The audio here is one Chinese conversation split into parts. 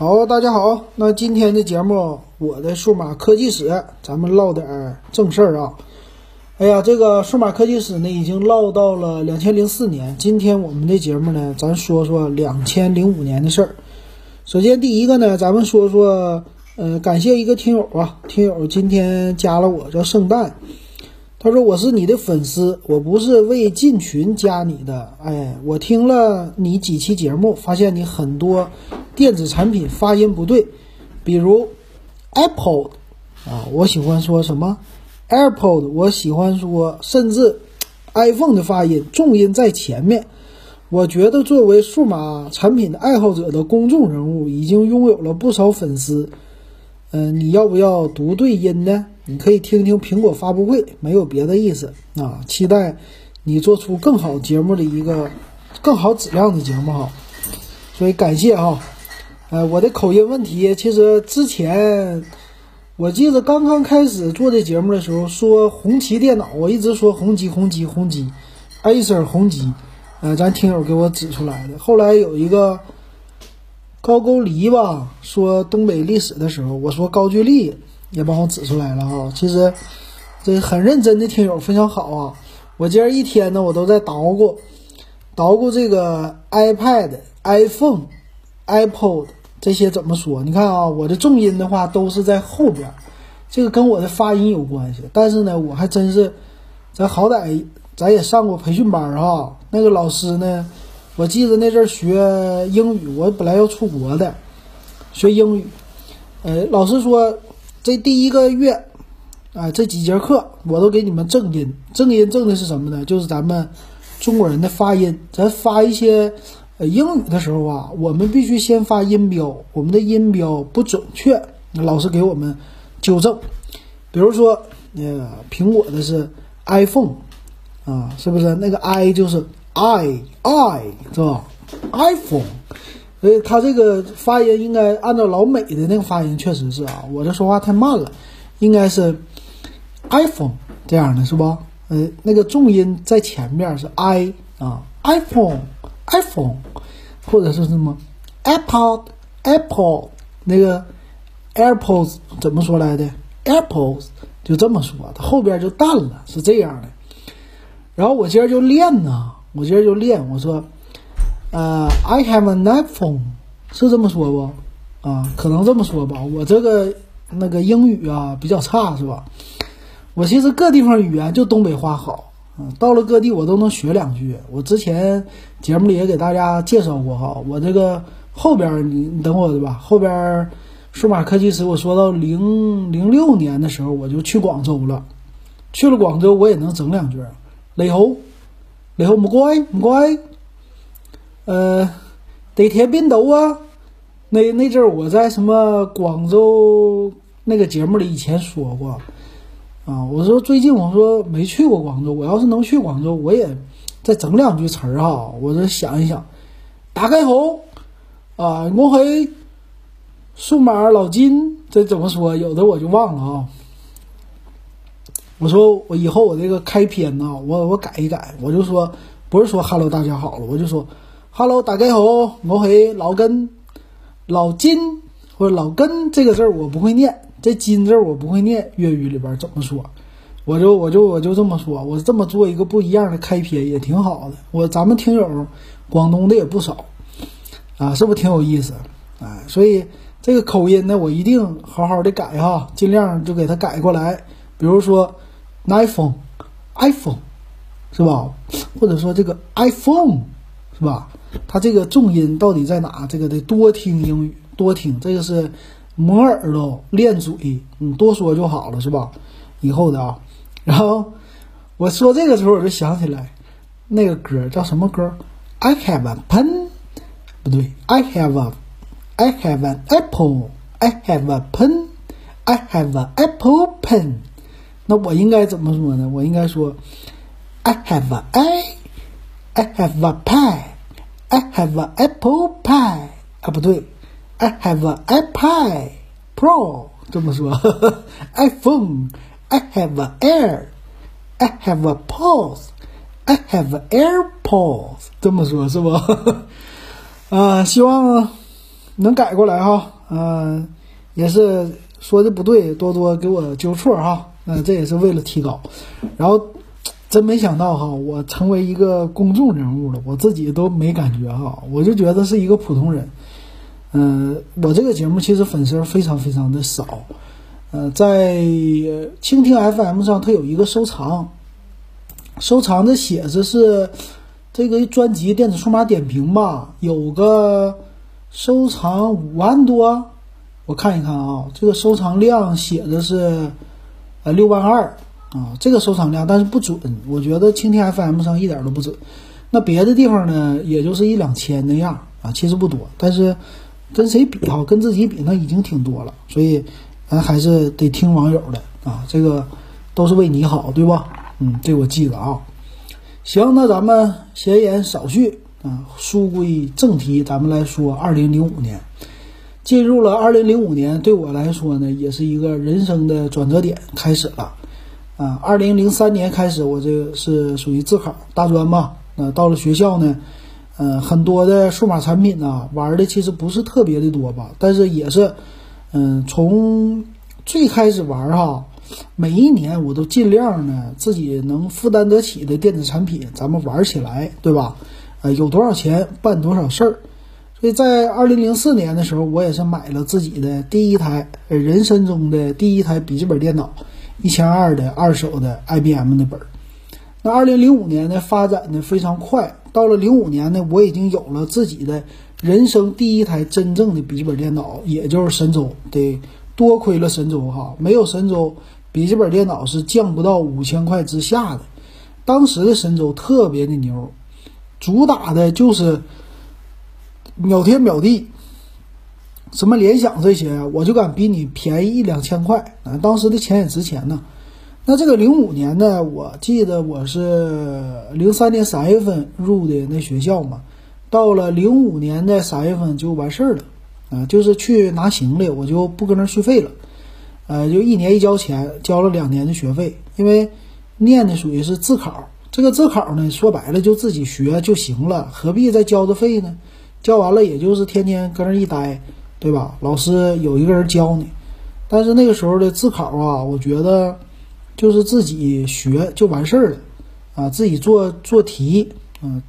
好，大家好，那今天的节目，我的数码科技史，咱们唠点儿正事儿啊。哎呀，这个数码科技史呢，已经唠到了两千零四年。今天我们的节目呢，咱说说两千零五年的事儿。首先第一个呢，咱们说说，呃，感谢一个听友啊，听友今天加了我，叫圣诞。他说我是你的粉丝，我不是为进群加你的。哎，我听了你几期节目，发现你很多电子产品发音不对，比如 Apple 啊，我喜欢说什么 AirPod，我喜欢说，甚至 iPhone 的发音重音在前面。我觉得作为数码产品的爱好者的公众人物，已经拥有了不少粉丝。嗯，你要不要读对音呢？你可以听听苹果发布会，没有别的意思啊。期待你做出更好节目的一个更好质量的节目哈。所以感谢哈。呃，我的口音问题，其实之前我记得刚刚开始做这节目的时候说红旗电脑，我一直说红旗红旗红旗，Acer 红旗，呃，咱听友给我指出来的。后来有一个高句丽吧，说东北历史的时候，我说高句丽。也帮我指出来了哈，其实这很认真的听友非常好啊！我今儿一天呢，我都在捣鼓，捣鼓这个 iPad、iPhone、iPod 这些怎么说？你看啊，我的重音的话都是在后边，这个跟我的发音有关系。但是呢，我还真是，咱好歹咱也上过培训班哈。那个老师呢，我记得那阵儿学英语，我本来要出国的，学英语，呃，老师说。这第一个月，啊，这几节课我都给你们正音。正音正的是什么呢？就是咱们中国人的发音。咱发一些英语的时候啊，我们必须先发音标，我们的音标不准确，老师给我们纠正。比如说，呃，苹果的是 iPhone，啊，是不是那个 i 就是 i i 是吧？iPhone。所以他这个发音应该按照老美的那个发音，确实是啊，我这说话太慢了，应该是 iPhone 这样的是吧？呃，那个重音在前面是 i 啊，iPhone，iPhone，或者是什么 Apple，Apple，那个 AirPods 怎么说来的？AirPods 就这么说，它后边就淡了，是这样的。然后我今儿就练呢，我今儿就练，我说。呃，I have an iPhone，是这么说不？啊，可能这么说吧。我这个那个英语啊比较差，是吧？我其实各地方语言就东北话好，嗯，到了各地我都能学两句。我之前节目里也给大家介绍过哈，我这个后边你你等会儿吧，后边数码科技史我说到零零六年的时候我就去广州了，去了广州我也能整两句。你好，你好，唔该唔该。呃，地铁边度啊？那那阵儿我在什么广州那个节目里以前说过啊。我说最近我说没去过广州，我要是能去广州，我也再整两句词儿哈。我这想一想，大概好啊，我系数码老金，这怎么说？有的我就忘了啊。我说我以后我这个开篇呢，我我改一改，我就说不是说 “hello 大家好”了，我就说。Hello，大家好，我是老根、老金或者老根这个字儿我不会念，这金字我不会念，粤语里边怎么说？我就我就我就这么说，我这么做一个不一样的开篇也挺好的。我咱们听友广东的也不少啊，是不是挺有意思？哎，所以这个口音呢，我一定好好的改哈，尽量就给它改过来。比如说 iPhone，iPhone 是吧？或者说这个 iPhone 是吧？它这个重音到底在哪？这个得多听英语，多听。这个是磨耳朵练嘴，你多说就好了，是吧？以后的啊。然后我说这个时候，我就想起来那个歌叫什么歌？I have a pen，不对，I have a，I have an apple，I have a pen，I have an apple pen。那我应该怎么说呢？我应该说 I have a I，I have a pie。I have a apple pie 啊，不对，I have a iPad Pro 这么说，iPhone，I have a Air，I have a Pause，I have a AirPods 这么说，是不？啊，希望能改过来哈，嗯，也是说的不对，多多给我纠错哈，嗯，这也是为了提高。然后真没想到哈，我成为一个公众人物了，我自己都没感觉哈，我就觉得是一个普通人。嗯，我这个节目其实粉丝非常非常的少，呃，在蜻蜓 FM 上它有一个收藏，收藏的写着是这个专辑电子数码点评吧，有个收藏五万多，我看一看啊，这个收藏量写的是呃六万二啊，这个收藏量但是不准，我觉得蜻蜓 FM 上一点都不准，那别的地方呢，也就是一两千那样啊，其实不多，但是。跟谁比哈？跟自己比，那已经挺多了。所以，咱还是得听网友的啊。这个都是为你好，对吧？嗯，这我记得啊。行，那咱们闲言少叙啊，书归正题，咱们来说二零零五年。进入了二零零五年，对我来说呢，也是一个人生的转折点，开始了啊。二零零三年开始，我这是属于自考大专嘛。那到了学校呢？嗯，很多的数码产品呢，玩的其实不是特别的多吧，但是也是，嗯，从最开始玩哈，每一年我都尽量呢自己能负担得起的电子产品，咱们玩起来，对吧？呃，有多少钱办多少事儿。所以在二零零四年的时候，我也是买了自己的第一台，人生中的第一台笔记本电脑，一千二的二手的 IBM 的本儿。那二零零五年呢，发展的非常快。到了零五年呢，我已经有了自己的人生第一台真正的笔记本电脑，也就是神州。得多亏了神州哈，没有神州，笔记本电脑是降不到五千块之下的。当时的神州特别的牛，主打的就是秒天秒地，什么联想这些，我就敢比你便宜一两千块啊！当时的钱也值钱呢。那这个零五年呢，我记得我是零三年三月份入的那学校嘛，到了零五年的三月份就完事儿了，啊，就是去拿行李，我就不搁那续费了，呃，就一年一交钱，交了两年的学费，因为念的属于是自考，这个自考呢，说白了就自己学就行了，何必再交这费呢？教完了也就是天天搁那一待，对吧？老师有一个人教你，但是那个时候的自考啊，我觉得。就是自己学就完事儿了，啊，自己做做题，嗯，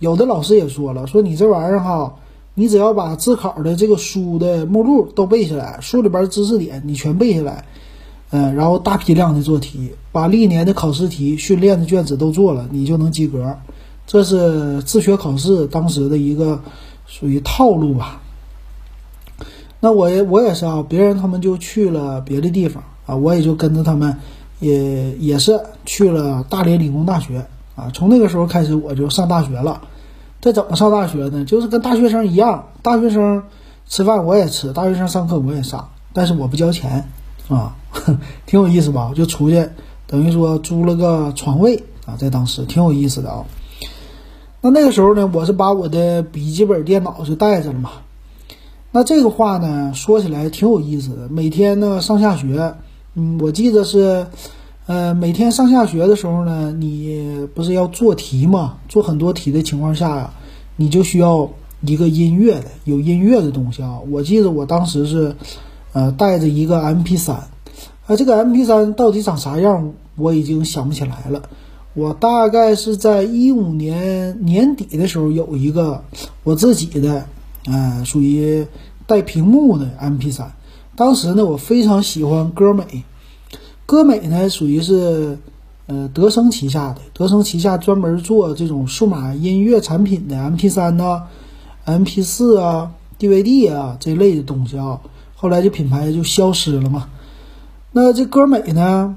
有的老师也说了，说你这玩意儿哈，你只要把自考的这个书的目录都背下来，书里边知识点你全背下来，嗯，然后大批量的做题，把历年的考试题、训练的卷子都做了，你就能及格。这是自学考试当时的一个属于套路吧。那我也我也是啊，别人他们就去了别的地方啊，我也就跟着他们。也也是去了大连理工大学啊，从那个时候开始我就上大学了。这怎么上大学呢？就是跟大学生一样，大学生吃饭我也吃，大学生上课我也上，但是我不交钱啊，挺有意思吧？就出去，等于说租了个床位啊，在当时挺有意思的啊。那那个时候呢，我是把我的笔记本电脑就带着了嘛。那这个话呢，说起来挺有意思的，每天呢上下学。嗯，我记得是，呃，每天上下学的时候呢，你不是要做题嘛？做很多题的情况下呀，你就需要一个音乐的，有音乐的东西啊。我记得我当时是，呃，带着一个 MP3，啊，这个 MP3 到底长啥样，我已经想不起来了。我大概是在一五年年底的时候有一个我自己的，呃，属于带屏幕的 MP3。当时呢，我非常喜欢歌美，歌美呢属于是，呃，德生旗下的，德生旗下专门做这种数码音乐产品的 M P 三呐、M P 四啊、D V D 啊这类的东西啊。后来这品牌就消失了嘛。那这歌美呢，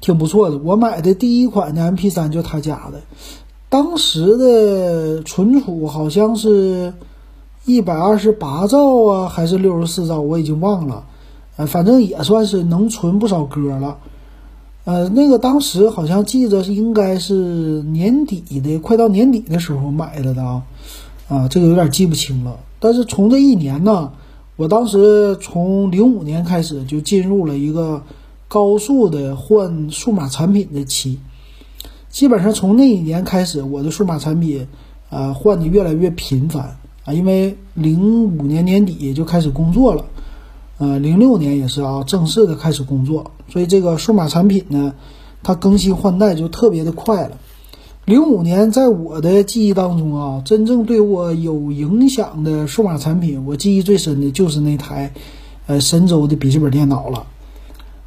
挺不错的。我买的第一款的 M P 三就他家的，当时的存储好像是。一百二十八兆啊，还是六十四兆，我已经忘了，呃，反正也算是能存不少歌了。呃，那个当时好像记着是应该是年底的，快到年底的时候买的的啊，啊，这个有点记不清了。但是从这一年呢，我当时从零五年开始就进入了一个高速的换数码产品的期，基本上从那一年开始，我的数码产品啊换的越来越频繁。啊，因为零五年年底就开始工作了，呃，零六年也是啊，正式的开始工作，所以这个数码产品呢，它更新换代就特别的快了。零五年在我的记忆当中啊，真正对我有影响的数码产品，我记忆最深的就是那台，呃，神州的笔记本电脑了。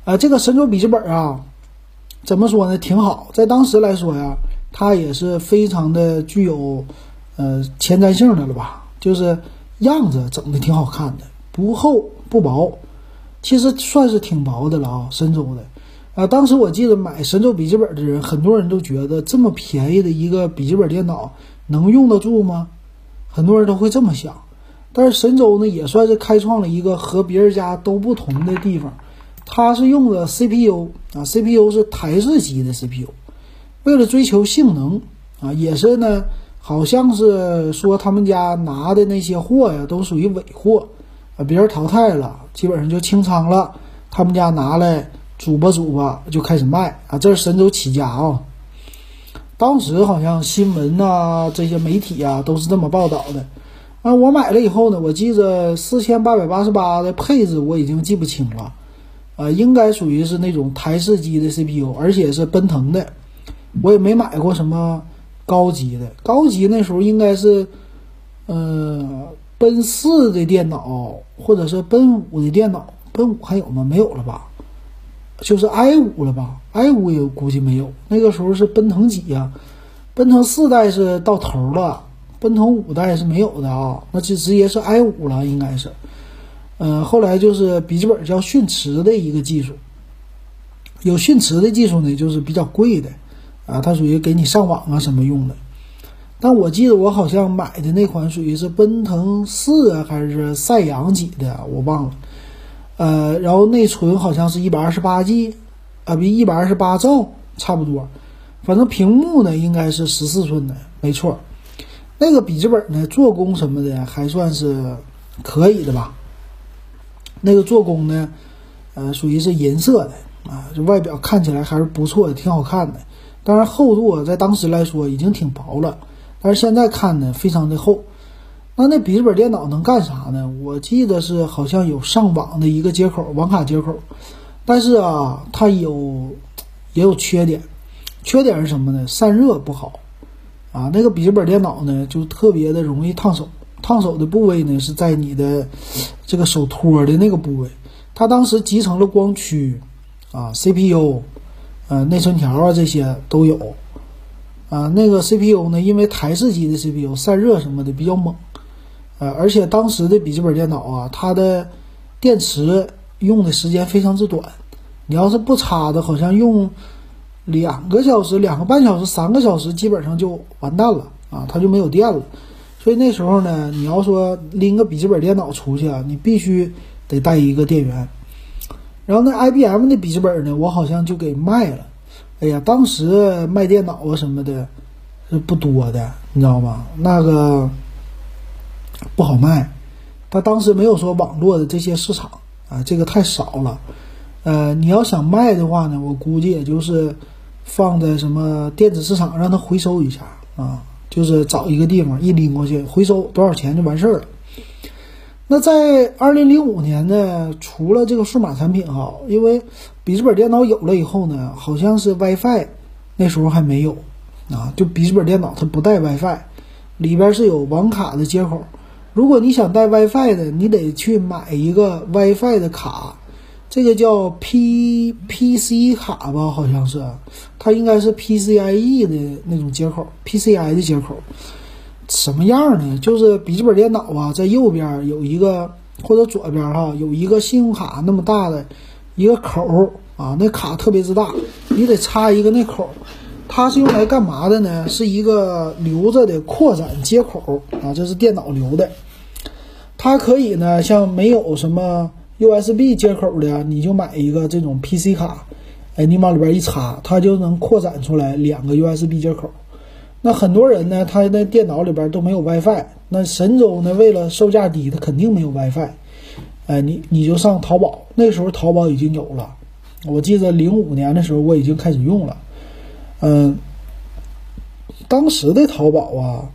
呃，这个神州笔记本啊，怎么说呢？挺好，在当时来说呀，它也是非常的具有，呃，前瞻性的了吧。就是样子整的挺好看的，不厚不薄，其实算是挺薄的了啊。神州的，啊，当时我记得买神州笔记本的人，很多人都觉得这么便宜的一个笔记本电脑能用得住吗？很多人都会这么想。但是神州呢，也算是开创了一个和别人家都不同的地方，它是用的 CPU 啊，CPU 是台式机的 CPU，为了追求性能啊，也是呢。好像是说他们家拿的那些货呀，都属于尾货，啊，别人淘汰了，基本上就清仓了。他们家拿来组吧组吧，就开始卖啊。这是神州起家啊。当时好像新闻呐，这些媒体啊都是这么报道的。啊，我买了以后呢，我记着四千八百八十八的配置我已经记不清了，呃，应该属于是那种台式机的 CPU，而且是奔腾的。我也没买过什么。高级的，高级那时候应该是，呃，奔四的电脑，或者是奔五的电脑，奔五还有吗？没有了吧？就是 i 五了吧？i 五也估计没有。那个时候是奔腾几呀？奔腾四代是到头了，奔腾五代是没有的啊，那就直接是 i 五了，应该是。嗯，后来就是笔记本叫迅驰的一个技术，有迅驰的技术呢，就是比较贵的。啊，它属于给你上网啊什么用的，但我记得我好像买的那款属于是奔腾四啊，还是赛扬几的，我忘了。呃，然后内存好像是一百二十八 G，啊，比一百二十八兆差不多。反正屏幕呢应该是十四寸的，没错。那个笔记本呢，做工什么的还算是可以的吧。那个做工呢，呃，属于是银色的啊，就外表看起来还是不错的，挺好看的。当然，厚度啊，在当时来说已经挺薄了，但是现在看呢，非常的厚。那那笔记本电脑能干啥呢？我记得是好像有上网的一个接口，网卡接口。但是啊，它有也有缺点，缺点是什么呢？散热不好啊。那个笔记本电脑呢，就特别的容易烫手。烫手的部位呢，是在你的这个手托的那个部位。它当时集成了光驱啊，CPU。呃，内存条啊，这些都有，啊，那个 CPU 呢，因为台式机的 CPU 散热什么的比较猛，呃，而且当时的笔记本电脑啊，它的电池用的时间非常之短，你要是不插的，好像用两个小时、两个半小时、三个小时，基本上就完蛋了啊，它就没有电了。所以那时候呢，你要说拎个笔记本电脑出去啊，你必须得带一个电源。然后那 IBM 的笔记本呢，我好像就给卖了。哎呀，当时卖电脑啊什么的，是不多的，你知道吗？那个不好卖。他当时没有说网络的这些市场啊，这个太少了。呃，你要想卖的话呢，我估计也就是放在什么电子市场让他回收一下啊，就是找一个地方一拎过去回收多少钱就完事儿了。那在二零零五年呢，除了这个数码产品哈，因为笔记本电脑有了以后呢，好像是 WiFi，那时候还没有啊，就笔记本电脑它不带 WiFi，里边是有网卡的接口。如果你想带 WiFi 的，你得去买一个 WiFi 的卡，这个叫 P P C 卡吧，好像是，它应该是 PCIe 的那种接口，PCI 的接口。什么样呢？就是笔记本电脑啊，在右边有一个，或者左边哈有一个信用卡那么大的一个口啊，那卡特别之大，你得插一个那口。它是用来干嘛的呢？是一个留着的扩展接口啊，这是电脑留的。它可以呢，像没有什么 USB 接口的，你就买一个这种 PC 卡，哎，你往里边一插，它就能扩展出来两个 USB 接口。那很多人呢，他的电脑里边都没有 WiFi。那神州呢，为了售价低，它肯定没有 WiFi。哎，你你就上淘宝，那时候淘宝已经有了。我记得零五年的时候，我已经开始用了。嗯，当时的淘宝啊，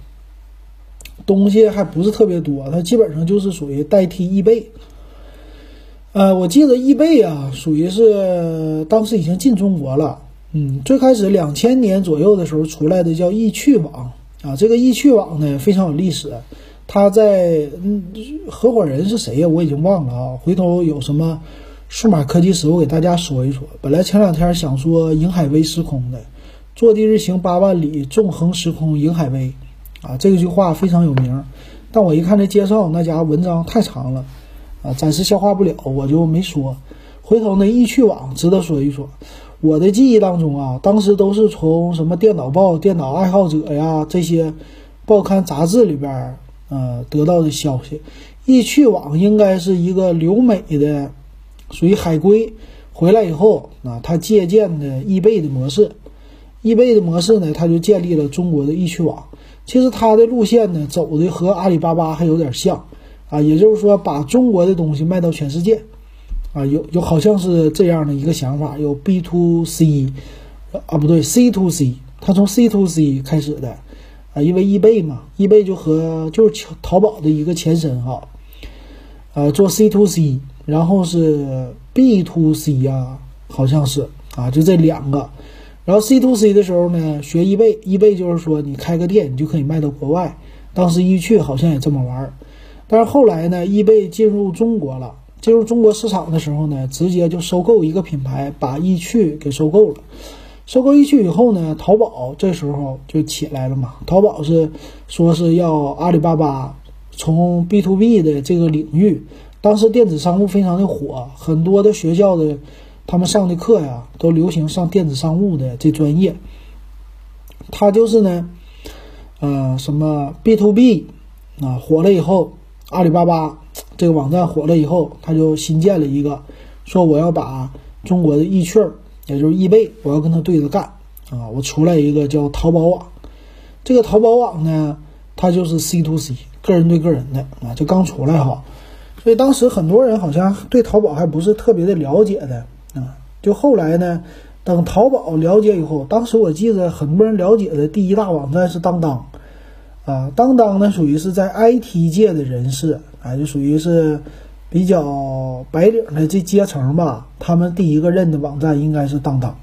东西还不是特别多，它基本上就是属于代替易贝。呃，我记得易贝啊，属于是当时已经进中国了。嗯，最开始两千年左右的时候出来的叫易趣网啊，这个易趣网呢非常有历史。它在嗯，合伙人是谁呀？我已经忘了啊。回头有什么数码科技史，我给大家说一说。本来前两天想说瀛海威时空的，坐地日行八万里，纵横时空瀛海威啊，这句话非常有名。但我一看这介绍，那家伙文章太长了啊，暂时消化不了，我就没说。回头呢，易趣网值得说一说。我的记忆当中啊，当时都是从什么电脑报、电脑爱好者呀这些报刊杂志里边。呃，得到的消息，易趣网应该是一个留美的，属于海归回来以后啊，他借鉴的易贝的模式，易贝的模式呢，他就建立了中国的易趣网。其实他的路线呢，走的和阿里巴巴还有点像啊，也就是说把中国的东西卖到全世界啊，有有好像是这样的一个想法，有 B to C 啊，不对，C to C，他从 C to C 开始的。啊，因为易贝嘛，易贝就和就是淘宝的一个前身哈，呃，做 C to C，然后是 B to C 呀，好像是啊，就这两个。然后 C to C 的时候呢，学易贝，易贝就是说你开个店，你就可以卖到国外。当时易趣好像也这么玩儿，但是后来呢，易贝进入中国了，进入中国市场的时候呢，直接就收购一个品牌，把易趣给收购了。收购易趣以后呢，淘宝这时候就起来了嘛。淘宝是说是要阿里巴巴从 B to B 的这个领域，当时电子商务非常的火，很多的学校的他们上的课呀，都流行上电子商务的这专业。他就是呢，呃，什么 B to B 啊火了以后，阿里巴巴这个网站火了以后，他就新建了一个，说我要把中国的易趣儿。也就是易贝，我要跟他对着干啊！我出来一个叫淘宝网，这个淘宝网呢，它就是 C to C，个人对个人的啊，就刚出来哈，所以当时很多人好像对淘宝还不是特别的了解的啊。就后来呢，等淘宝了解以后，当时我记得很多人了解的第一大网站是当当啊，当当呢属于是在 IT 界的人士啊，就属于是。比较白领的这阶层吧，他们第一个认的网站应该是当当，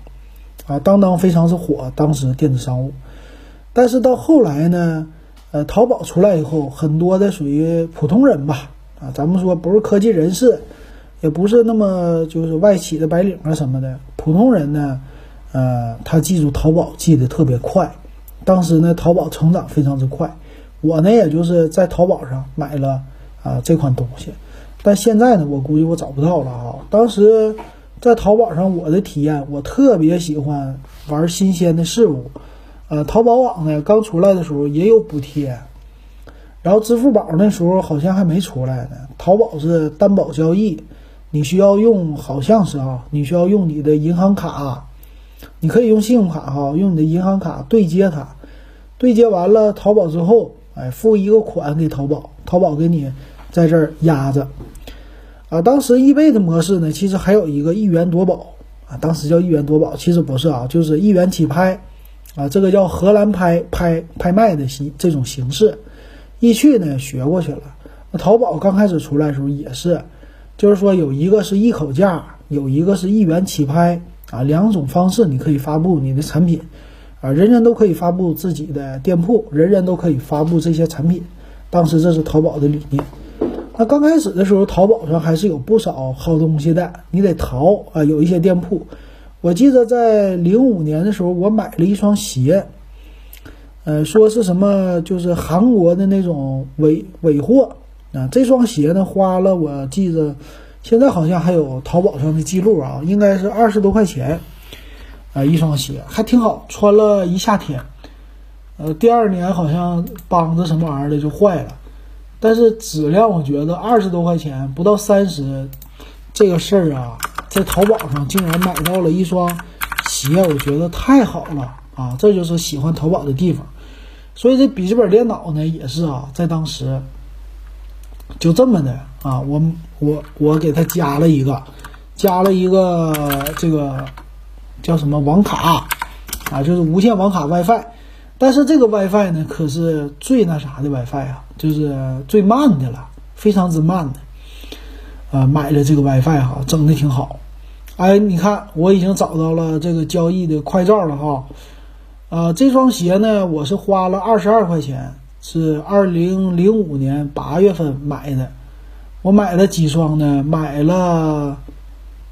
啊，当当非常是火，当时电子商务。但是到后来呢，呃，淘宝出来以后，很多的属于普通人吧，啊，咱们说不是科技人士，也不是那么就是外企的白领啊什么的，普通人呢，呃，他记住淘宝记得特别快。当时呢，淘宝成长非常之快，我呢，也就是在淘宝上买了啊这款东西。但现在呢，我估计我找不到了哈。当时在淘宝上，我的体验，我特别喜欢玩新鲜的事物。呃，淘宝网呢刚出来的时候也有补贴，然后支付宝那时候好像还没出来呢。淘宝是担保交易，你需要用，好像是啊，你需要用你的银行卡，你可以用信用卡哈，用你的银行卡对接它，对接完了淘宝之后，哎，付一个款给淘宝，淘宝给你在这儿压着。啊，当时易贝的模式呢，其实还有一个一元夺宝啊，当时叫一元夺宝，其实不是啊，就是一元起拍，啊，这个叫荷兰拍拍拍卖的形这种形式，易趣呢学过去了。那淘宝刚开始出来的时候也是，就是说有一个是一口价，有一个是一元起拍啊，两种方式你可以发布你的产品，啊，人人都可以发布自己的店铺，人人都可以发布这些产品，当时这是淘宝的理念。那刚开始的时候，淘宝上还是有不少好东西的，你得淘啊。有一些店铺，我记得在零五年的时候，我买了一双鞋，呃，说是什么就是韩国的那种尾尾货啊。这双鞋呢，花了我记得，现在好像还有淘宝上的记录啊，应该是二十多块钱啊，一双鞋还挺好，穿了一夏天。呃，第二年好像帮子什么玩意儿的就坏了。但是质量，我觉得二十多块钱不到三十，这个事儿啊，在淘宝上竟然买到了一双鞋，我觉得太好了啊！这就是喜欢淘宝的地方。所以这笔记本电脑呢，也是啊，在当时就这么的啊，我我我给他加了一个，加了一个这个叫什么网卡啊，就是无线网卡 WiFi。但是这个 WiFi 呢，可是最那啥的 WiFi 啊。就是最慢的了，非常之慢的。啊，买了这个 WiFi 哈，整的挺好。哎，你看，我已经找到了这个交易的快照了哈。啊，这双鞋呢，我是花了二十二块钱，是二零零五年八月份买的。我买了几双呢？买了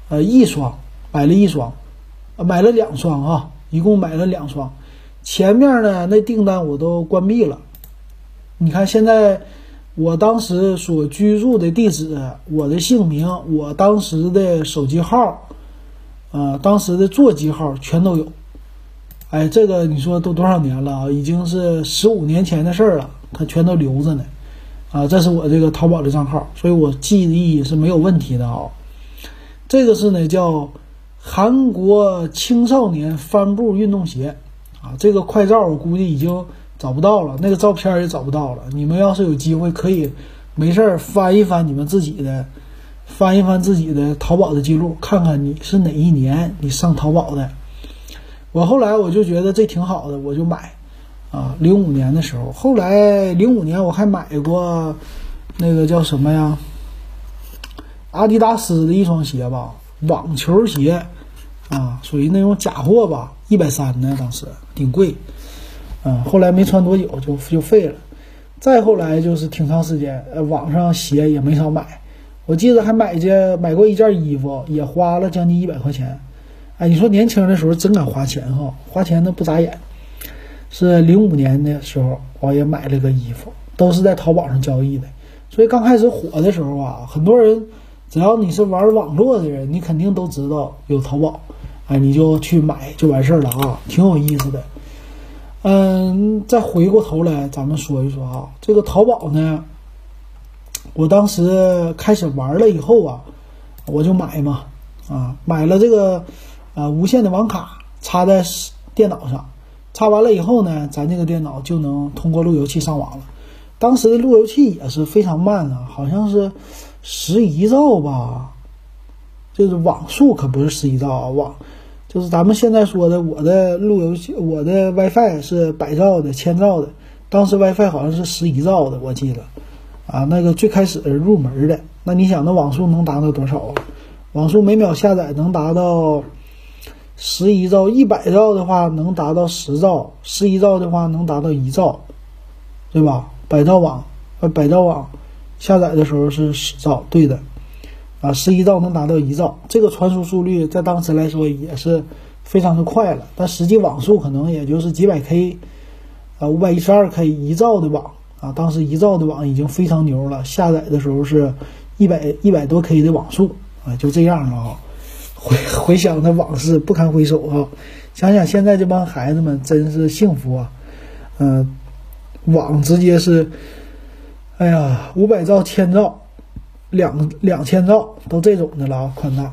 呃一双，买了一双，买了两双啊，一共买了两双。前面呢，那订单我都关闭了。你看现在。我当时所居住的地址，我的姓名，我当时的手机号，呃，当时的座机号全都有。哎，这个你说都多少年了啊？已经是十五年前的事儿了，它全都留着呢。啊，这是我这个淘宝的账号，所以我记忆是没有问题的啊。这个是呢，叫韩国青少年帆布运动鞋啊。这个快照我估计已经。找不到了，那个照片也找不到了。你们要是有机会，可以没事儿翻一翻你们自己的，翻一翻自己的淘宝的记录，看看你是哪一年你上淘宝的。我后来我就觉得这挺好的，我就买。啊，零五年的时候，后来零五年我还买过那个叫什么呀？阿迪达斯的一双鞋吧，网球鞋，啊，属于那种假货吧，一百三呢，当时挺贵。嗯，后来没穿多久就就废了，再后来就是挺长时间，呃，网上鞋也没少买，我记得还买件买过一件衣服，也花了将近一百块钱。哎，你说年轻的时候真敢花钱哈，花钱都不眨眼。是零五年的时候，我也买了个衣服，都是在淘宝上交易的。所以刚开始火的时候啊，很多人只要你是玩网络的人，你肯定都知道有淘宝，哎，你就去买就完事儿了啊，挺有意思的。嗯，再回过头来，咱们说一说啊，这个淘宝呢，我当时开始玩了以后啊，我就买嘛，啊，买了这个啊无线的网卡插在电脑上，插完了以后呢，咱这个电脑就能通过路由器上网了。当时的路由器也是非常慢的，好像是十一兆吧，就是网速可不是十一兆啊，网。就是咱们现在说的，我的路由器，我的 WiFi 是百兆的、千兆的。当时 WiFi 好像是十一兆的，我记得，啊，那个最开始入门的。那你想，那网速能达到多少啊？网速每秒下载能达到十一兆，一百兆的话能达到十兆，十一兆的话能达到一兆，对吧？百兆网，呃，百兆网下载的时候是十兆，对的。啊，十一兆能达到一兆，这个传输速率在当时来说也是非常的快了。但实际网速可能也就是几百 K，啊，五百一十二 K 一兆的网啊，当时一兆的网已经非常牛了。下载的时候是一百一百多 K 的网速啊，就这样了啊。回 回想那往事不堪回首啊，想想现在这帮孩子们真是幸福啊。嗯，网直接是，哎呀，五百兆、千兆。两两千兆都这种的了啊，宽带。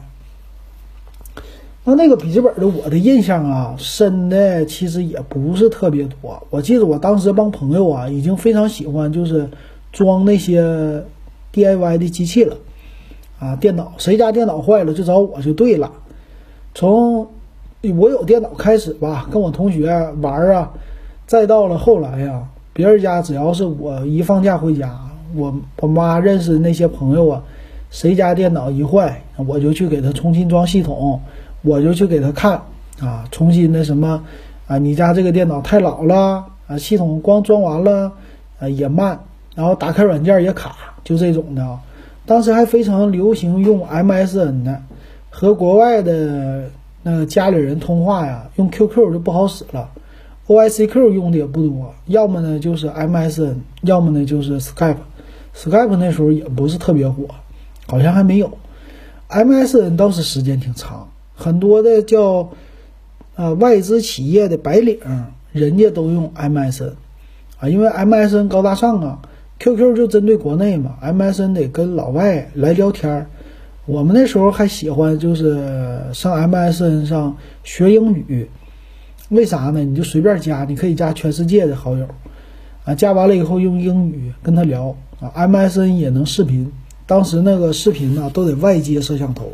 那那个笔记本的，我的印象啊，深的其实也不是特别多。我记得我当时帮朋友啊，已经非常喜欢就是装那些 DIY 的机器了啊，电脑谁家电脑坏了就找我就对了。从我有电脑开始吧，跟我同学玩啊，再到了后来呀，别人家只要是我一放假回家。我我妈认识那些朋友啊，谁家电脑一坏，我就去给他重新装系统，我就去给他看啊，重新的什么啊，你家这个电脑太老了啊，系统光装完了啊也慢，然后打开软件也卡，就这种的。当时还非常流行用 MSN 呢，和国外的那个家里人通话呀，用 QQ 就不好使了，OICQ 用的也不多，要么呢就是 MSN，要么呢就是 Skype。Skype 那时候也不是特别火，好像还没有。MSN 倒是时间挺长，很多的叫啊外资企业的白领，人家都用 MSN 啊，因为 MSN 高大上啊。QQ 就针对国内嘛，MSN 得跟老外来聊天儿。我们那时候还喜欢就是上 MSN 上学英语，为啥呢？你就随便加，你可以加全世界的好友啊，加完了以后用英语跟他聊。啊，MSN 也能视频，当时那个视频呢都得外接摄像头，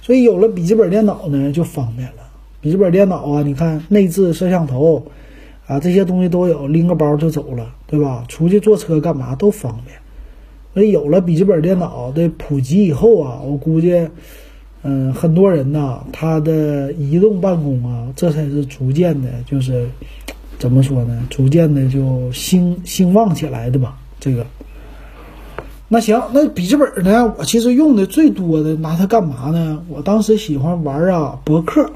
所以有了笔记本电脑呢就方便了。笔记本电脑啊，你看内置摄像头，啊，这些东西都有，拎个包就走了，对吧？出去坐车干嘛都方便。所以有了笔记本电脑的普及以后啊，我估计，嗯，很多人呐，他的移动办公啊，这才是逐渐的，就是怎么说呢？逐渐的就兴兴旺起来的吧。这个，那行，那笔记本呢？我其实用的最多的拿它干嘛呢？我当时喜欢玩啊，博客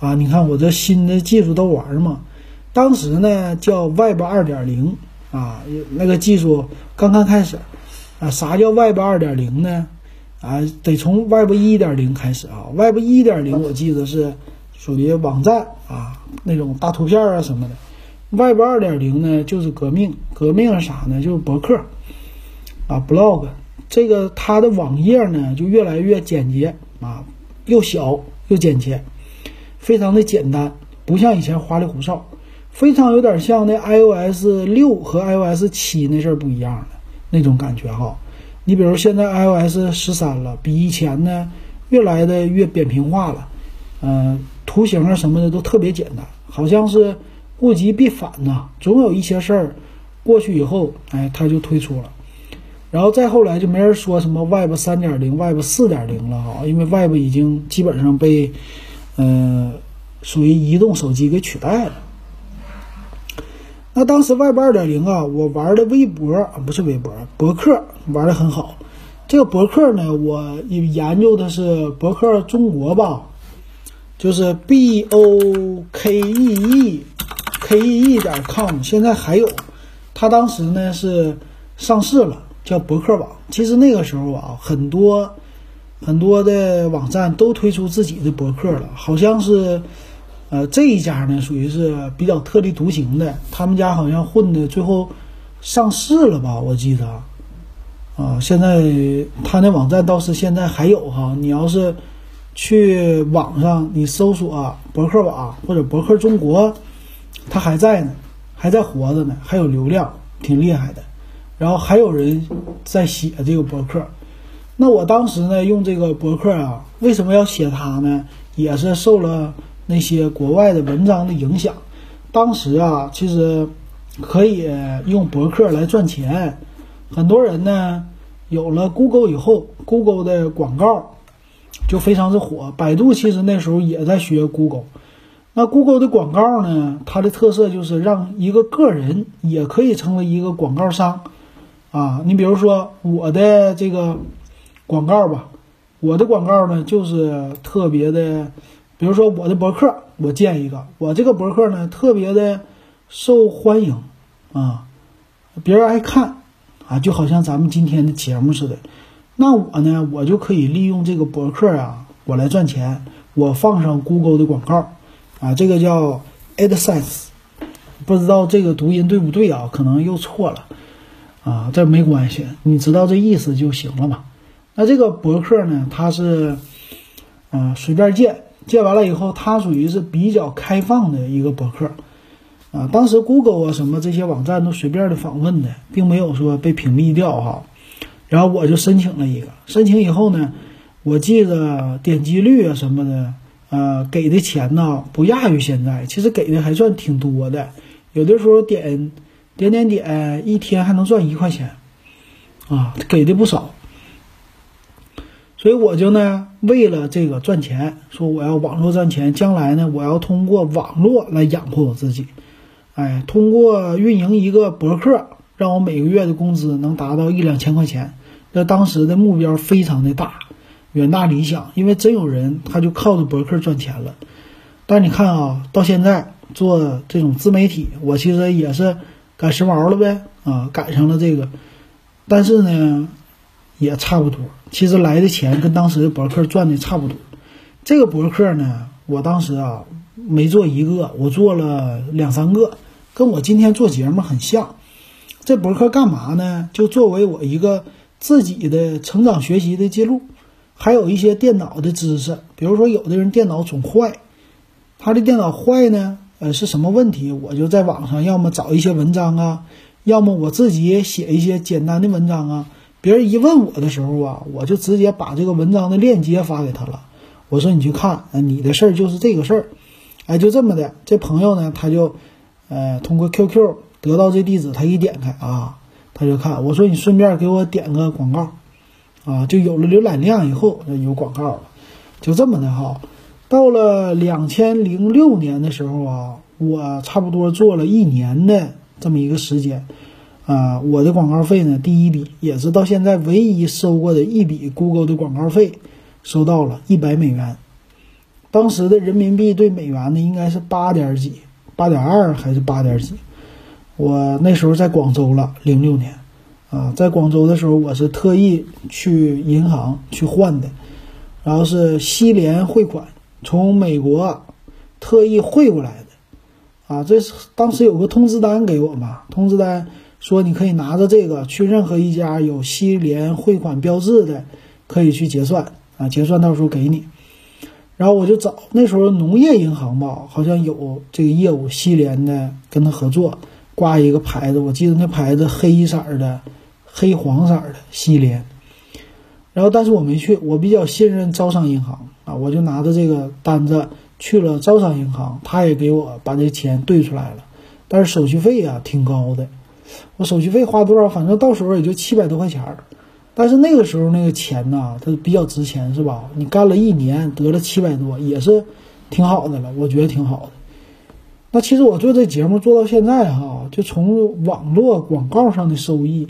啊，你看我这新的技术都玩嘛。当时呢叫 Web 二点零啊，那个技术刚刚开始。啊，啥叫 Web 二点零呢？啊，得从 Web 一点零开始啊。Web 一点零我记得是属于网站啊，那种大图片啊什么的。Web 二点零呢就是革命，革命是啥呢？就是博客啊，blog。这个它的网页呢就越来越简洁啊，又小又简洁，非常的简单，不像以前花里胡哨，非常有点像那 iOS 六和 iOS 七那阵儿不一样的。那种感觉哈，你比如现在 iOS 十三了，比以前呢越来的越扁平化了，嗯，图形啊什么的都特别简单，好像是物极必反呐，总有一些事儿过去以后，哎，它就推出了，然后再后来就没人说什么 Web 三点零、Web 四点零了哈，因为 Web 已经基本上被嗯属于移动手机给取代了。那当时 Web 二点零啊，我玩的微博啊，不是微博，博客玩的很好。这个博客呢，我研究的是博客中国吧，就是 B O K E E K E E 点 com，现在还有。它当时呢是上市了，叫博客网。其实那个时候啊，很多很多的网站都推出自己的博客了，好像是。呃，这一家呢属于是比较特立独行的，他们家好像混的最后上市了吧？我记得，啊，现在他那网站倒是现在还有哈。你要是去网上你搜索博客网或者博客中国，他还在呢，还在活着呢，还有流量，挺厉害的。然后还有人在写这个博客。那我当时呢用这个博客啊，为什么要写它呢？也是受了。那些国外的文章的影响，当时啊，其实可以用博客来赚钱。很多人呢，有了 Google 以后，Google 的广告就非常之火。百度其实那时候也在学 Google。那 Google 的广告呢，它的特色就是让一个个人也可以成为一个广告商啊。你比如说我的这个广告吧，我的广告呢就是特别的。比如说我的博客，我建一个，我这个博客呢特别的受欢迎啊，别人爱看啊，就好像咱们今天的节目似的。那我呢，我就可以利用这个博客啊，我来赚钱。我放上 Google 的广告啊，这个叫 AdSense，不知道这个读音对不对啊？可能又错了啊，这没关系，你知道这意思就行了嘛。那这个博客呢，它是嗯随便建。建完了以后，它属于是比较开放的一个博客，啊，当时 Google 啊什么这些网站都随便的访问的，并没有说被屏蔽掉哈。然后我就申请了一个，申请以后呢，我记得点击率啊什么的，呃，给的钱呢不亚于现在，其实给的还算挺多的，有的时候点点点点，一天还能赚一块钱，啊，给的不少。所以我就呢，为了这个赚钱，说我要网络赚钱，将来呢，我要通过网络来养活我自己，哎，通过运营一个博客，让我每个月的工资能达到一两千块钱。那当时的目标非常的大，远大理想，因为真有人他就靠着博客赚钱了。但你看啊，到现在做这种自媒体，我其实也是赶时髦了呗，啊，赶上了这个，但是呢。也差不多，其实来的钱跟当时的博客赚的差不多。这个博客呢，我当时啊没做一个，我做了两三个，跟我今天做节目很像。这博客干嘛呢？就作为我一个自己的成长学习的记录，还有一些电脑的知识。比如说，有的人电脑总坏，他的电脑坏呢，呃，是什么问题？我就在网上要么找一些文章啊，要么我自己写一些简单的文章啊。别人一问我的时候啊，我就直接把这个文章的链接发给他了。我说你去看，你的事儿就是这个事儿，哎，就这么的。这朋友呢，他就，呃，通过 QQ 得到这地址，他一点开啊，他就看。我说你顺便给我点个广告，啊，就有了浏览量以后那有广告了，就这么的哈。到了两千零六年的时候啊，我差不多做了一年的这么一个时间，啊，我的广告费呢，第一笔也是到现在唯一收过的一笔 Google 的广告费，收到了一百美元。当时的人民币对美元呢，应该是八点几，八点二还是八点几？我那时候在广州了，零六年，啊，在广州的时候，我是特意去银行去换的，然后是西联汇款，从美国特意汇过来的，啊，这是当时有个通知单给我嘛，通知单说你可以拿着这个去任何一家有西联汇款标志的，可以去结算，啊，结算到时候给你。然后我就找那时候农业银行吧，好像有这个业务，西联的跟他合作，挂一个牌子，我记得那牌子黑色的，黑黄色的西联。然后但是我没去，我比较信任招商银行啊，我就拿着这个单子去了招商银行，他也给我把这钱兑出来了，但是手续费呀挺高的，我手续费花多少？反正到时候也就七百多块钱儿。但是那个时候那个钱呢，它比较值钱，是吧？你干了一年得了七百多，也是挺好的了，我觉得挺好的。那其实我做这节目做到现在哈，就从网络广告上的收益，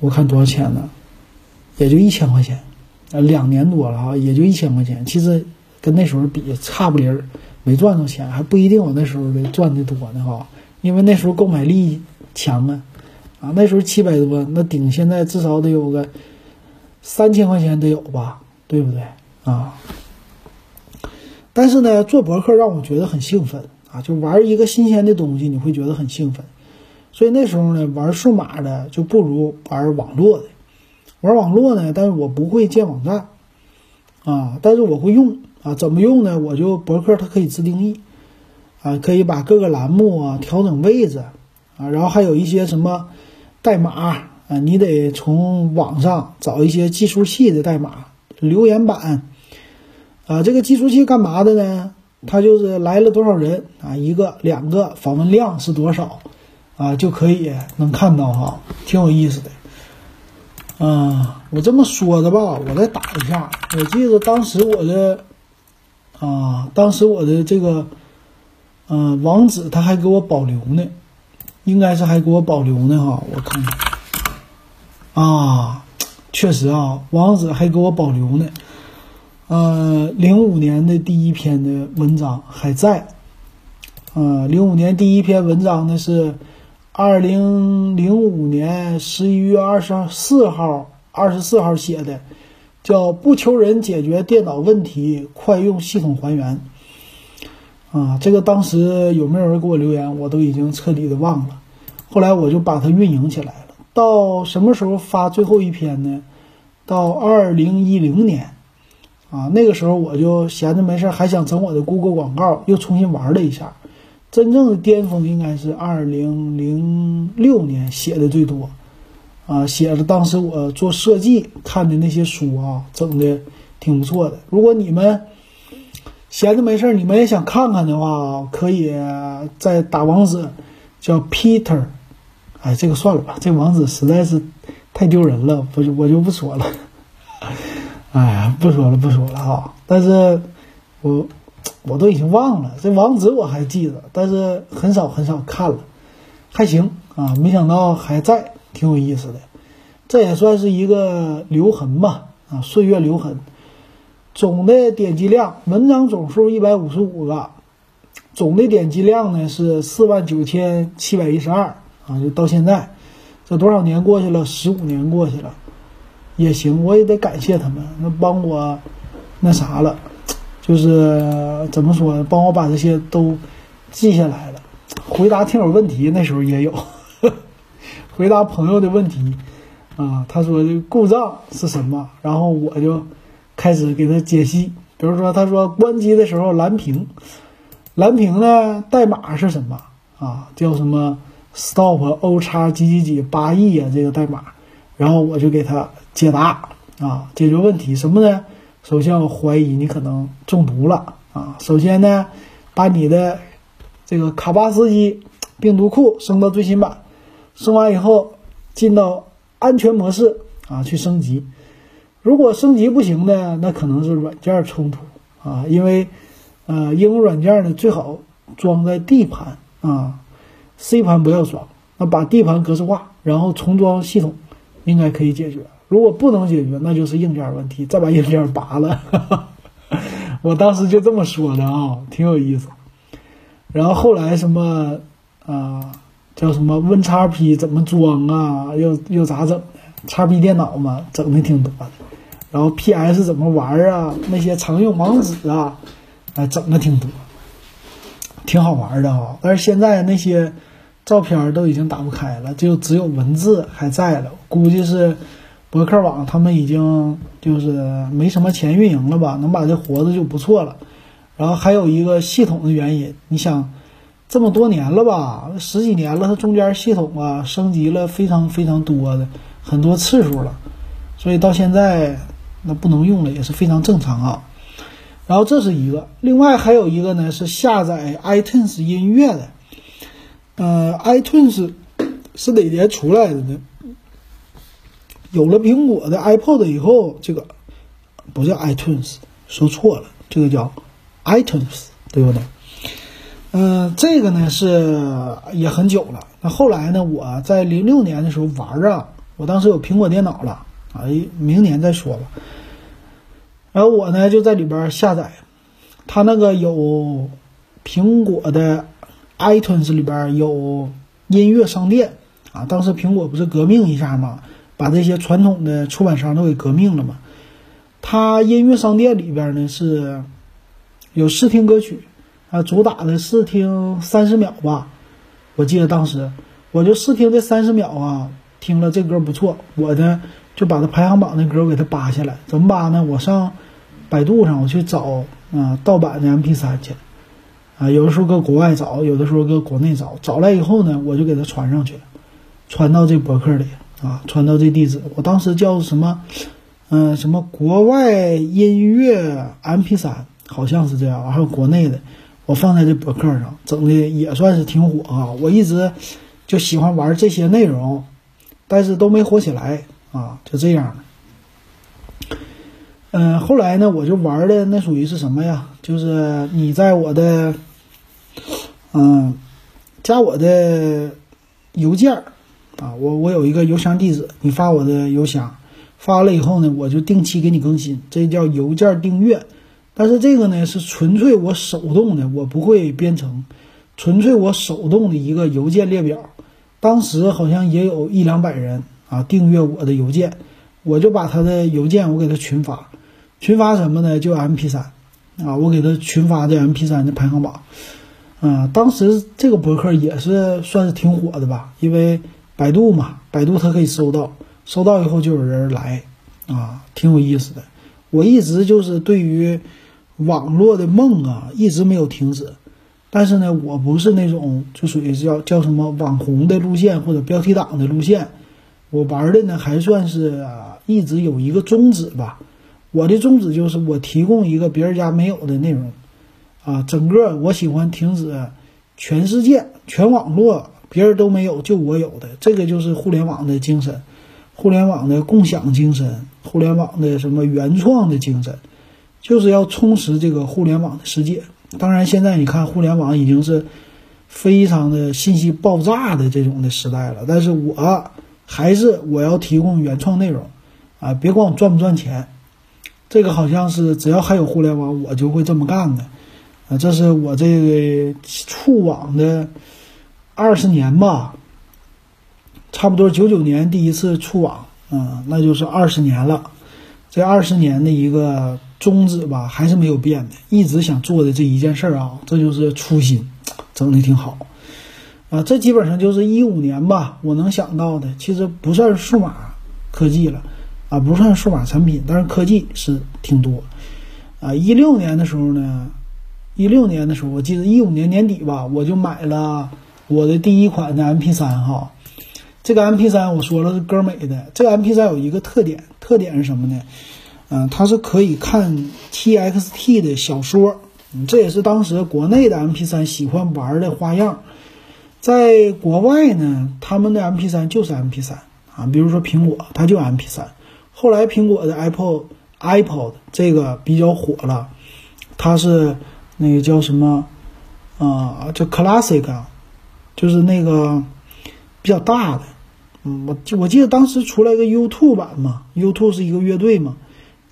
我看多少钱呢？也就一千块钱，两年多了哈，也就一千块钱。其实跟那时候比差不离儿，没赚着钱，还不一定我那时候的赚的多呢哈，因为那时候购买力强啊。啊，那时候七百多，那顶现在至少得有个三千块钱得有吧，对不对啊？但是呢，做博客让我觉得很兴奋啊，就玩一个新鲜的东西，你会觉得很兴奋。所以那时候呢，玩数码的就不如玩网络的。玩网络呢，但是我不会建网站啊，但是我会用啊，怎么用呢？我就博客它可以自定义啊，可以把各个栏目啊调整位置啊，然后还有一些什么。代码啊，你得从网上找一些计数器的代码，留言板啊，这个计数器干嘛的呢？它就是来了多少人啊，一个、两个，访问量是多少啊，就可以能看到哈，挺有意思的。嗯，我这么说的吧，我再打一下，我记得当时我的啊，当时我的这个嗯网址他还给我保留呢。应该是还给我保留呢哈，我看看啊，确实啊，网址还给我保留呢。呃，零五年的第一篇的文章还在。呃，零五年第一篇文章呢是二零零五年十一月二十四号二十四号写的，叫“不求人解决电脑问题，快用系统还原”。啊，这个当时有没有人给我留言，我都已经彻底的忘了。后来我就把它运营起来了。到什么时候发最后一篇呢？到二零一零年，啊，那个时候我就闲着没事，还想整我的 Google 广告，又重新玩了一下。真正的巅峰应该是二零零六年写的最多，啊，写了当时我做设计看的那些书啊，整的挺不错的。如果你们。闲着没事儿，你们也想看看的话，可以再打网址，叫 Peter，哎，这个算了吧，这网址实在是太丢人了，不是我就不说了。哎呀，不说了，不说了哈。但是，我我都已经忘了这网址，我还记得，但是很少很少看了，还行啊。没想到还在，挺有意思的。这也算是一个留痕吧，啊，岁月留痕。总的点击量，文章总数一百五十五个，总的点击量呢是四万九千七百一十二啊，就到现在，这多少年过去了？十五年过去了，也行，我也得感谢他们，那帮我那啥了，就是怎么说呢，帮我把这些都记下来了，回答听友问题那时候也有，回答朋友的问题啊，他说这故障是什么，然后我就。开始给他解析，比如说，他说关机的时候蓝屏，蓝屏呢代码是什么啊？叫什么 stop o 叉几几几八 e 啊？这个代码，然后我就给他解答啊，解决问题什么呢？首先我怀疑你可能中毒了啊。首先呢，把你的这个卡巴斯基病毒库升到最新版，升完以后进到安全模式啊去升级。如果升级不行呢，那可能是软件冲突啊，因为呃应用软件呢最好装在 D 盘啊，C 盘不要装。那把 D 盘格式化，然后重装系统，应该可以解决。如果不能解决，那就是硬件问题，再把硬件拔了。我当时就这么说的啊，挺有意思。然后后来什么啊，叫什么 Win 叉 P 怎么装啊？又又咋整的？叉 P 电脑嘛，整的挺多的。然后 PS 怎么玩啊？那些常用网址啊，哎，整的挺多，挺好玩的啊。但是现在那些。照片都已经打不开了，就只有文字还在了。估计是博客网他们已经就是没什么钱运营了吧，能把这活着就不错了。然后还有一个系统的原因，你想这么多年了吧，十几年了，它中间系统啊升级了非常非常多的很多次数了，所以到现在那不能用了也是非常正常啊。然后这是一个，另外还有一个呢是下载 iTunes 音乐的。呃，iTunes 是哪年出来的呢？有了苹果的 iPod 以后，这个不叫 iTunes，说错了，这个叫 iTunes，对不对？嗯，这个呢是也很久了。那后来呢，我在零六年的时候玩啊，我当时有苹果电脑了，哎，明年再说吧。然后我呢就在里边下载，它那个有苹果的。iTunes 里边有音乐商店啊，当时苹果不是革命一下嘛，把这些传统的出版商都给革命了嘛。它音乐商店里边呢是有试听歌曲啊，主打的试听三十秒吧。我记得当时我就试听这三十秒啊，听了这歌不错，我呢就把它排行榜的歌我给它扒下来。怎么扒呢？我上百度上我去找啊盗版的 MP3 去。啊，有的时候搁国外找，有的时候搁国内找，找来以后呢，我就给它传上去，传到这博客里啊，传到这地址。我当时叫什么，嗯，什么国外音乐 MP3，好像是这样，还有国内的，我放在这博客上，整的也算是挺火啊。我一直就喜欢玩这些内容，但是都没火起来啊，就这样。嗯，后来呢，我就玩的那属于是什么呀？就是你在我的。嗯，加我的邮件儿啊，我我有一个邮箱地址，你发我的邮箱，发了以后呢，我就定期给你更新，这叫邮件订阅。但是这个呢是纯粹我手动的，我不会编程，纯粹我手动的一个邮件列表。当时好像也有一两百人啊订阅我的邮件，我就把他的邮件我给他群发，群发什么呢？就 M P 三啊，我给他群发这 M P 三的排行榜。啊，当时这个博客也是算是挺火的吧，因为百度嘛，百度它可以搜到，搜到以后就有人来，啊，挺有意思的。我一直就是对于网络的梦啊，一直没有停止。但是呢，我不是那种就属于叫叫什么网红的路线或者标题党的路线，我玩的呢还算是一直有一个宗旨吧。我的宗旨就是我提供一个别人家没有的内容。啊，整个我喜欢停止全世界全网络别人都没有就我有的，这个就是互联网的精神，互联网的共享精神，互联网的什么原创的精神，就是要充实这个互联网的世界。当然，现在你看互联网已经是非常的信息爆炸的这种的时代了，但是我还是我要提供原创内容啊，别管我赚不赚钱，这个好像是只要还有互联网，我就会这么干的。啊，这是我这个触网的二十年吧，差不多九九年第一次触网，嗯，那就是二十年了。这二十年的一个宗旨吧，还是没有变的，一直想做的这一件事儿啊，这就是初心，整的挺好。啊，这基本上就是一五年吧，我能想到的，其实不算数码科技了，啊，不算数码产品，但是科技是挺多。啊，一六年的时候呢。一六年的时候，我记得一五年年底吧，我就买了我的第一款的 MP3 哈。这个 MP3 我说了是歌美的。这个 MP3 有一个特点，特点是什么呢？嗯，它是可以看 TXT 的小说嗯，这也是当时国内的 MP3 喜欢玩的花样。在国外呢，他们的 MP3 就是 MP3 啊，比如说苹果，它就 MP3。后来苹果的 Apple iPod 这个比较火了，它是那个叫什么啊？叫 Classic，就是那个比较大的。嗯，我我记得当时出来个 U2 版嘛，U2 是一个乐队嘛，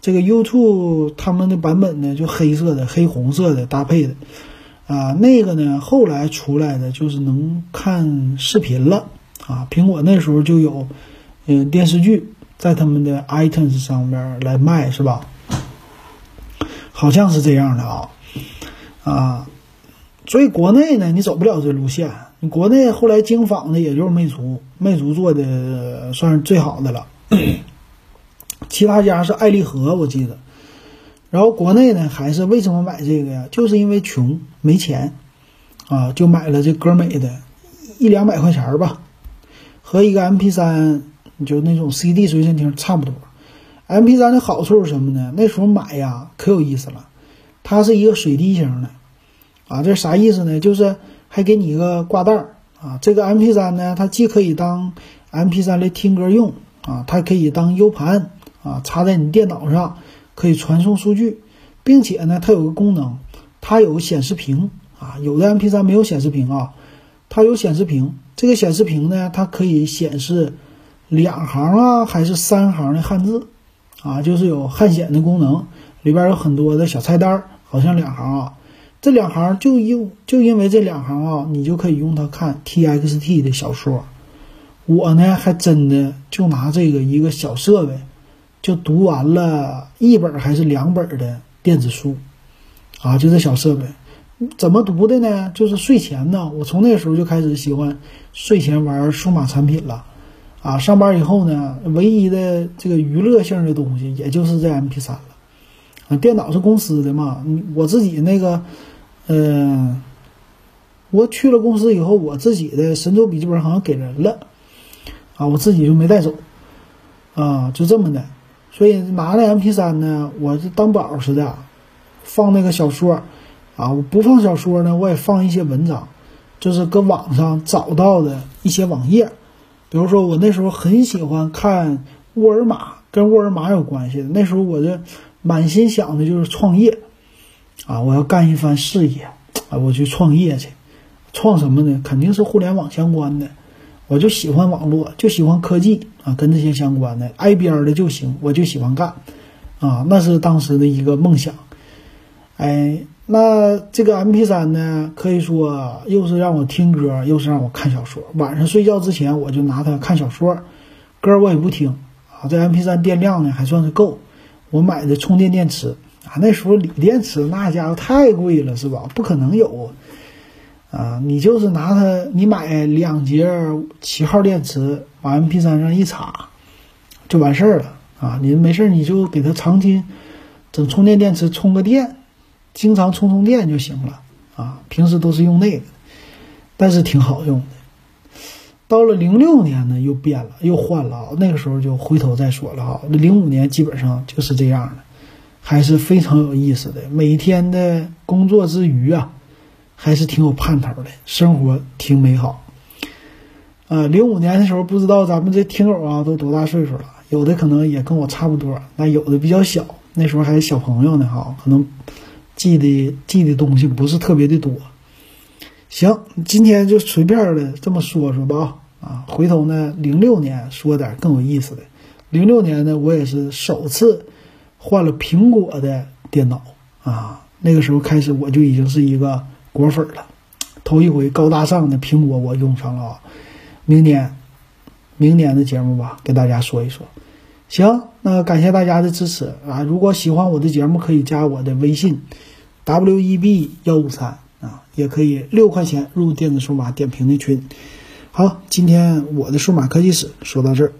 这个 U2 他们的版本呢就黑色的、黑红色的搭配的。啊，那个呢，后来出来的就是能看视频了啊。苹果那时候就有，嗯，电视剧在他们的 iTunes 上面来卖，是吧？好像是这样的啊，啊，所以国内呢，你走不了这路线。你国内后来精仿的也就是魅族，魅族做的算是最好的了，其他家是爱立和，我记得。然后国内呢，还是为什么买这个呀？就是因为穷没钱，啊，就买了这歌美的，一两百块钱吧，和一个 MP 三，就那种 CD 随身听差不多。MP 三的好处是什么呢？那时候买呀，可有意思了，它是一个水滴型的，啊，这啥意思呢？就是还给你一个挂带儿啊。这个 MP 三呢，它既可以当 MP 三来听歌用啊，它可以当 U 盘啊，插在你电脑上。可以传送数据，并且呢，它有个功能，它有显示屏啊。有的 MP3 没有显示屏啊，它有显示屏。这个显示屏呢，它可以显示两行啊，还是三行的汉字啊，就是有汉显的功能。里边有很多的小菜单，好像两行啊。这两行就因就因为这两行啊，你就可以用它看 TXT 的小说。我呢，还真的就拿这个一个小设备。就读完了一本还是两本的电子书，啊，就这小设备，怎么读的呢？就是睡前呢，我从那时候就开始喜欢睡前玩数码产品了，啊，上班以后呢，唯一的这个娱乐性的东西也就是这 MP 三了，啊，电脑是公司的嘛，我自己那个，嗯，我去了公司以后，我自己的神州笔记本好像给人了，啊，我自己就没带走，啊，就这么的。所以拿那 M P 三呢，我是当宝似的，放那个小说，啊，我不放小说呢，我也放一些文章，就是搁网上找到的一些网页，比如说我那时候很喜欢看沃尔玛，跟沃尔玛有关系的，那时候我就满心想的就是创业，啊，我要干一番事业，啊，我去创业去，创什么呢？肯定是互联网相关的。我就喜欢网络，就喜欢科技啊，跟这些相关的挨边的就行，我就喜欢干，啊，那是当时的一个梦想。哎，那这个 M P 三呢，可以说又是让我听歌，又是让我看小说。晚上睡觉之前，我就拿它看小说，歌我也不听啊。这 M P 三电量呢还算是够，我买的充电电池啊，那时候锂电池那家伙太贵了，是吧？不可能有。啊，你就是拿它，你买两节七号电池，往 M P 三上一插，就完事儿了啊！你没事，你就给它长期整充电电池充个电，经常充充电就行了啊。平时都是用那个，但是挺好用的。到了零六年呢，又变了，又换了啊。那个时候就回头再说了哈。零五年基本上就是这样的，还是非常有意思的。每天的工作之余啊。还是挺有盼头的，生活挺美好。呃，零五年的时候，不知道咱们这听友啊都多大岁数了？有的可能也跟我差不多，那有的比较小，那时候还是小朋友呢，哈，可能记的记的东西不是特别的多。行，今天就随便的这么说说吧，啊，回头呢，零六年说点更有意思的。零六年呢，我也是首次换了苹果的电脑啊，那个时候开始我就已经是一个。果粉了，头一回高大上的苹果我用上了啊！明年，明年的节目吧，给大家说一说。行，那感谢大家的支持啊！如果喜欢我的节目，可以加我的微信 w e b 幺五三，也可以六块钱入电子数码点评的群。好，今天我的数码科技史说到这儿。